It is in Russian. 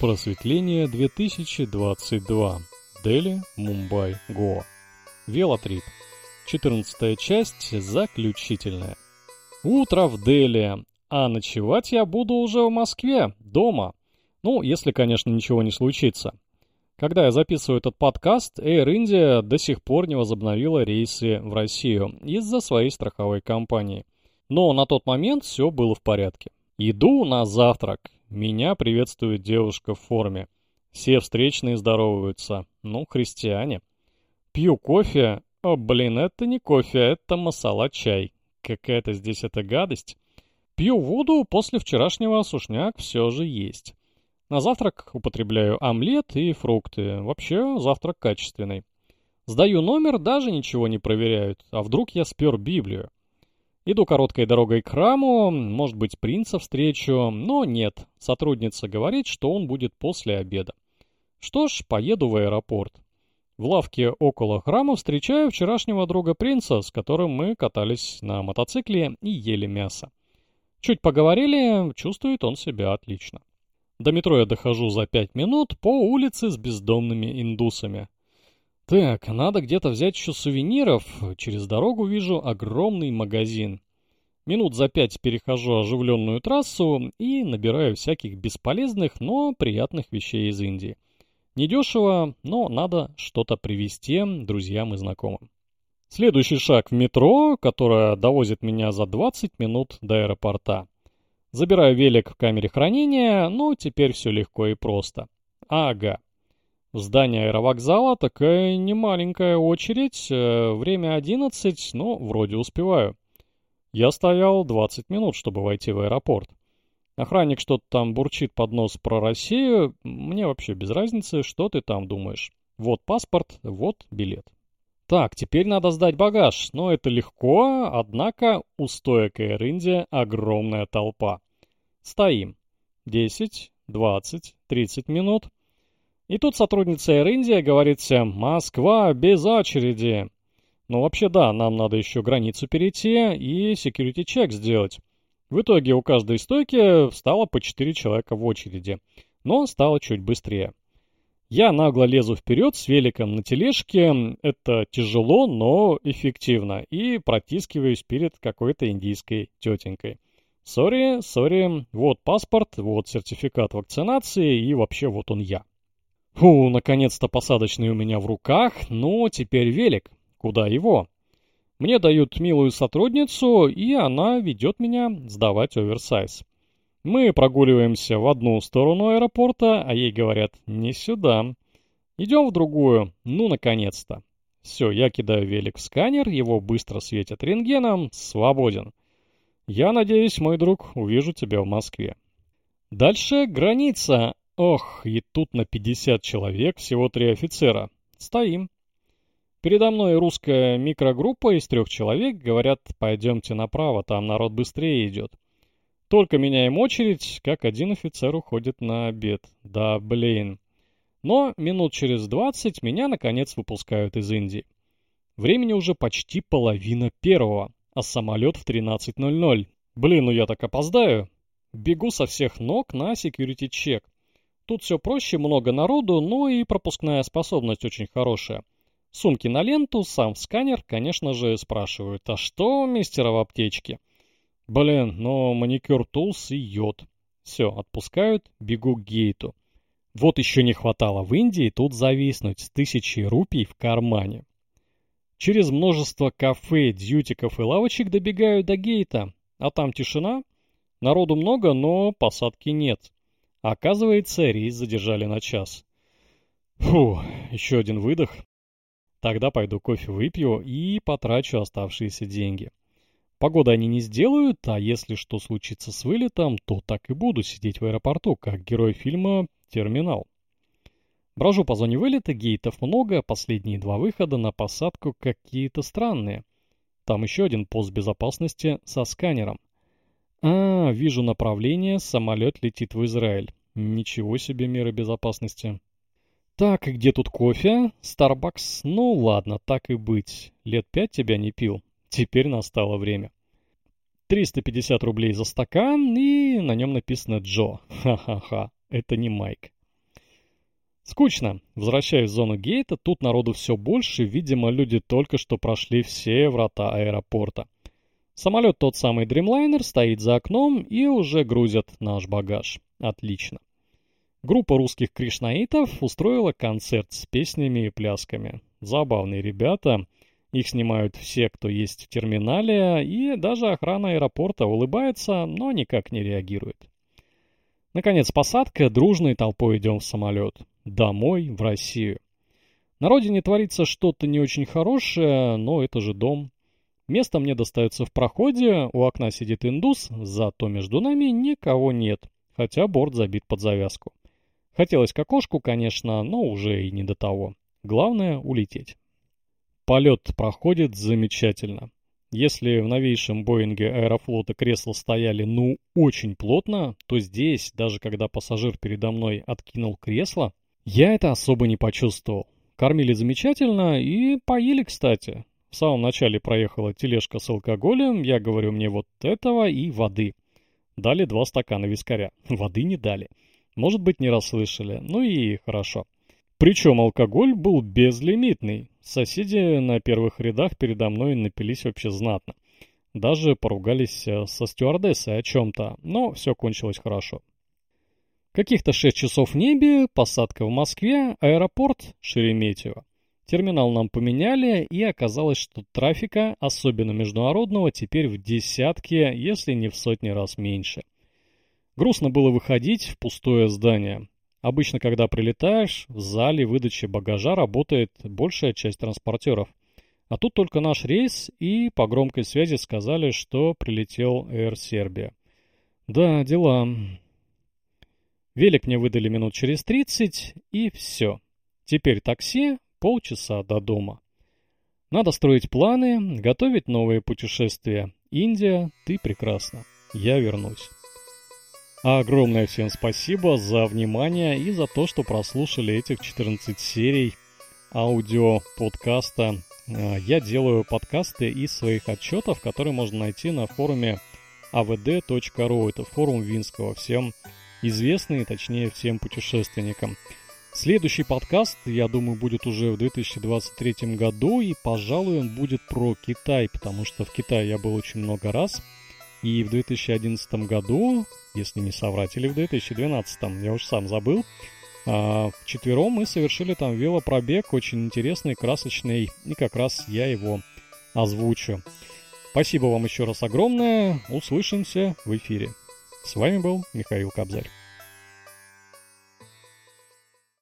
Просветление 2022. Дели, Мумбай, Гоа. Велотрип. 14 часть, заключительная. Утро в Дели, а ночевать я буду уже в Москве, дома. Ну, если, конечно, ничего не случится. Когда я записываю этот подкаст, Air India до сих пор не возобновила рейсы в Россию из-за своей страховой компании. Но на тот момент все было в порядке. Иду на завтрак, меня приветствует девушка в форме. Все встречные здороваются. Ну, христиане. Пью кофе. О, блин, это не кофе, это масала-чай. Какая-то здесь эта гадость. Пью воду, после вчерашнего сушняк все же есть. На завтрак употребляю омлет и фрукты. Вообще, завтрак качественный. Сдаю номер, даже ничего не проверяют. А вдруг я спер Библию? Иду короткой дорогой к храму, может быть, принца встречу, но нет. Сотрудница говорит, что он будет после обеда. Что ж, поеду в аэропорт. В лавке около храма встречаю вчерашнего друга принца, с которым мы катались на мотоцикле и ели мясо. Чуть поговорили, чувствует он себя отлично. До метро я дохожу за пять минут по улице с бездомными индусами. Так, надо где-то взять еще сувениров. Через дорогу вижу огромный магазин. Минут за пять перехожу оживленную трассу и набираю всяких бесполезных, но приятных вещей из Индии. Недешево, но надо что-то привезти друзьям и знакомым. Следующий шаг в метро, которое довозит меня за 20 минут до аэропорта. Забираю велик в камере хранения, но теперь все легко и просто. Ага. В здании аэровокзала такая немаленькая очередь, э, время 11, но вроде успеваю. Я стоял 20 минут, чтобы войти в аэропорт. Охранник что-то там бурчит под нос про Россию, мне вообще без разницы, что ты там думаешь. Вот паспорт, вот билет. Так, теперь надо сдать багаж, но это легко, однако у стоек Air India огромная толпа. Стоим. 10, 20, 30 минут. И тут сотрудница Air India говорит всем «Москва без очереди». Ну вообще да, нам надо еще границу перейти и security чек сделать. В итоге у каждой стойки встало по 4 человека в очереди, но стало чуть быстрее. Я нагло лезу вперед с великом на тележке, это тяжело, но эффективно, и протискиваюсь перед какой-то индийской тетенькой. Sorry, sorry, вот паспорт, вот сертификат вакцинации и вообще вот он я. Фу, наконец-то посадочный у меня в руках, ну, теперь велик. Куда его? Мне дают милую сотрудницу, и она ведет меня сдавать оверсайз. Мы прогуливаемся в одну сторону аэропорта, а ей говорят «не сюда». Идем в другую, ну, наконец-то. Все, я кидаю велик в сканер, его быстро светят рентгеном, свободен. Я надеюсь, мой друг, увижу тебя в Москве. Дальше граница, Ох, и тут на 50 человек всего три офицера. Стоим. Передо мной русская микрогруппа из трех человек, говорят, пойдемте направо, там народ быстрее идет. Только меняем очередь, как один офицер уходит на обед. Да, блин. Но минут через 20 меня, наконец, выпускают из Индии. Времени уже почти половина первого, а самолет в 13.00. Блин, ну я так опоздаю. Бегу со всех ног на security чек. Тут все проще, много народу, но и пропускная способность очень хорошая. Сумки на ленту, сам сканер, конечно же, спрашивают, а что у мистера в аптечке? Блин, но маникюр Тулс и йод. Все, отпускают, бегу к гейту. Вот еще не хватало в Индии тут зависнуть с тысячей рупий в кармане. Через множество кафе, дьютиков и лавочек добегаю до гейта, а там тишина. Народу много, но посадки нет. Оказывается, рейс задержали на час. Фу, еще один выдох. Тогда пойду кофе выпью и потрачу оставшиеся деньги. Погода они не сделают, а если что случится с вылетом, то так и буду сидеть в аэропорту, как герой фильма «Терминал». Брожу по зоне вылета, гейтов много, последние два выхода на посадку какие-то странные. Там еще один пост безопасности со сканером. А, вижу направление, самолет летит в Израиль. Ничего себе меры безопасности. Так, где тут кофе? Старбакс? Ну ладно, так и быть. Лет пять тебя не пил. Теперь настало время. 350 рублей за стакан, и на нем написано Джо. Ха-ха-ха, это не Майк. Скучно. Возвращаюсь в зону гейта, тут народу все больше, видимо, люди только что прошли все врата аэропорта. Самолет тот самый Dreamliner стоит за окном и уже грузят наш багаж. Отлично. Группа русских кришнаитов устроила концерт с песнями и плясками. Забавные ребята. Их снимают все, кто есть в терминале, и даже охрана аэропорта улыбается, но никак не реагирует. Наконец посадка, дружной толпой идем в самолет. Домой, в Россию. На родине творится что-то не очень хорошее, но это же дом. Место мне достается в проходе, у окна сидит индус, зато между нами никого нет, хотя борт забит под завязку. Хотелось к окошку, конечно, но уже и не до того. Главное — улететь. Полет проходит замечательно. Если в новейшем Боинге Аэрофлота кресла стояли ну очень плотно, то здесь, даже когда пассажир передо мной откинул кресло, я это особо не почувствовал. Кормили замечательно и поели, кстати. В самом начале проехала тележка с алкоголем, я говорю мне вот этого и воды. Дали два стакана вискаря. Воды не дали. Может быть, не расслышали. Ну и хорошо. Причем алкоголь был безлимитный. Соседи на первых рядах передо мной напились вообще знатно. Даже поругались э, со стюардессой о чем-то, но все кончилось хорошо. Каких-то шесть часов в небе, посадка в Москве, аэропорт Шереметьево. Терминал нам поменяли, и оказалось, что трафика, особенно международного, теперь в десятки, если не в сотни раз меньше. Грустно было выходить в пустое здание. Обычно, когда прилетаешь, в зале выдачи багажа работает большая часть транспортеров. А тут только наш рейс, и по громкой связи сказали, что прилетел Air Serbia. Да, дела. Велик мне выдали минут через 30, и все. Теперь такси, полчаса до дома. Надо строить планы, готовить новые путешествия. Индия, ты прекрасна. Я вернусь. Огромное всем спасибо за внимание и за то, что прослушали этих 14 серий аудио-подкаста. А, я делаю подкасты из своих отчетов, которые можно найти на форуме avd.ru. Это форум Винского, всем известный, точнее всем путешественникам. Следующий подкаст, я думаю, будет уже в 2023 году, и, пожалуй, он будет про Китай, потому что в Китае я был очень много раз. И в 2011 году, если не соврать, или в 2012, я уж сам забыл, а, вчетвером мы совершили там велопробег, очень интересный, красочный, и как раз я его озвучу. Спасибо вам еще раз огромное, услышимся в эфире. С вами был Михаил Кобзарь.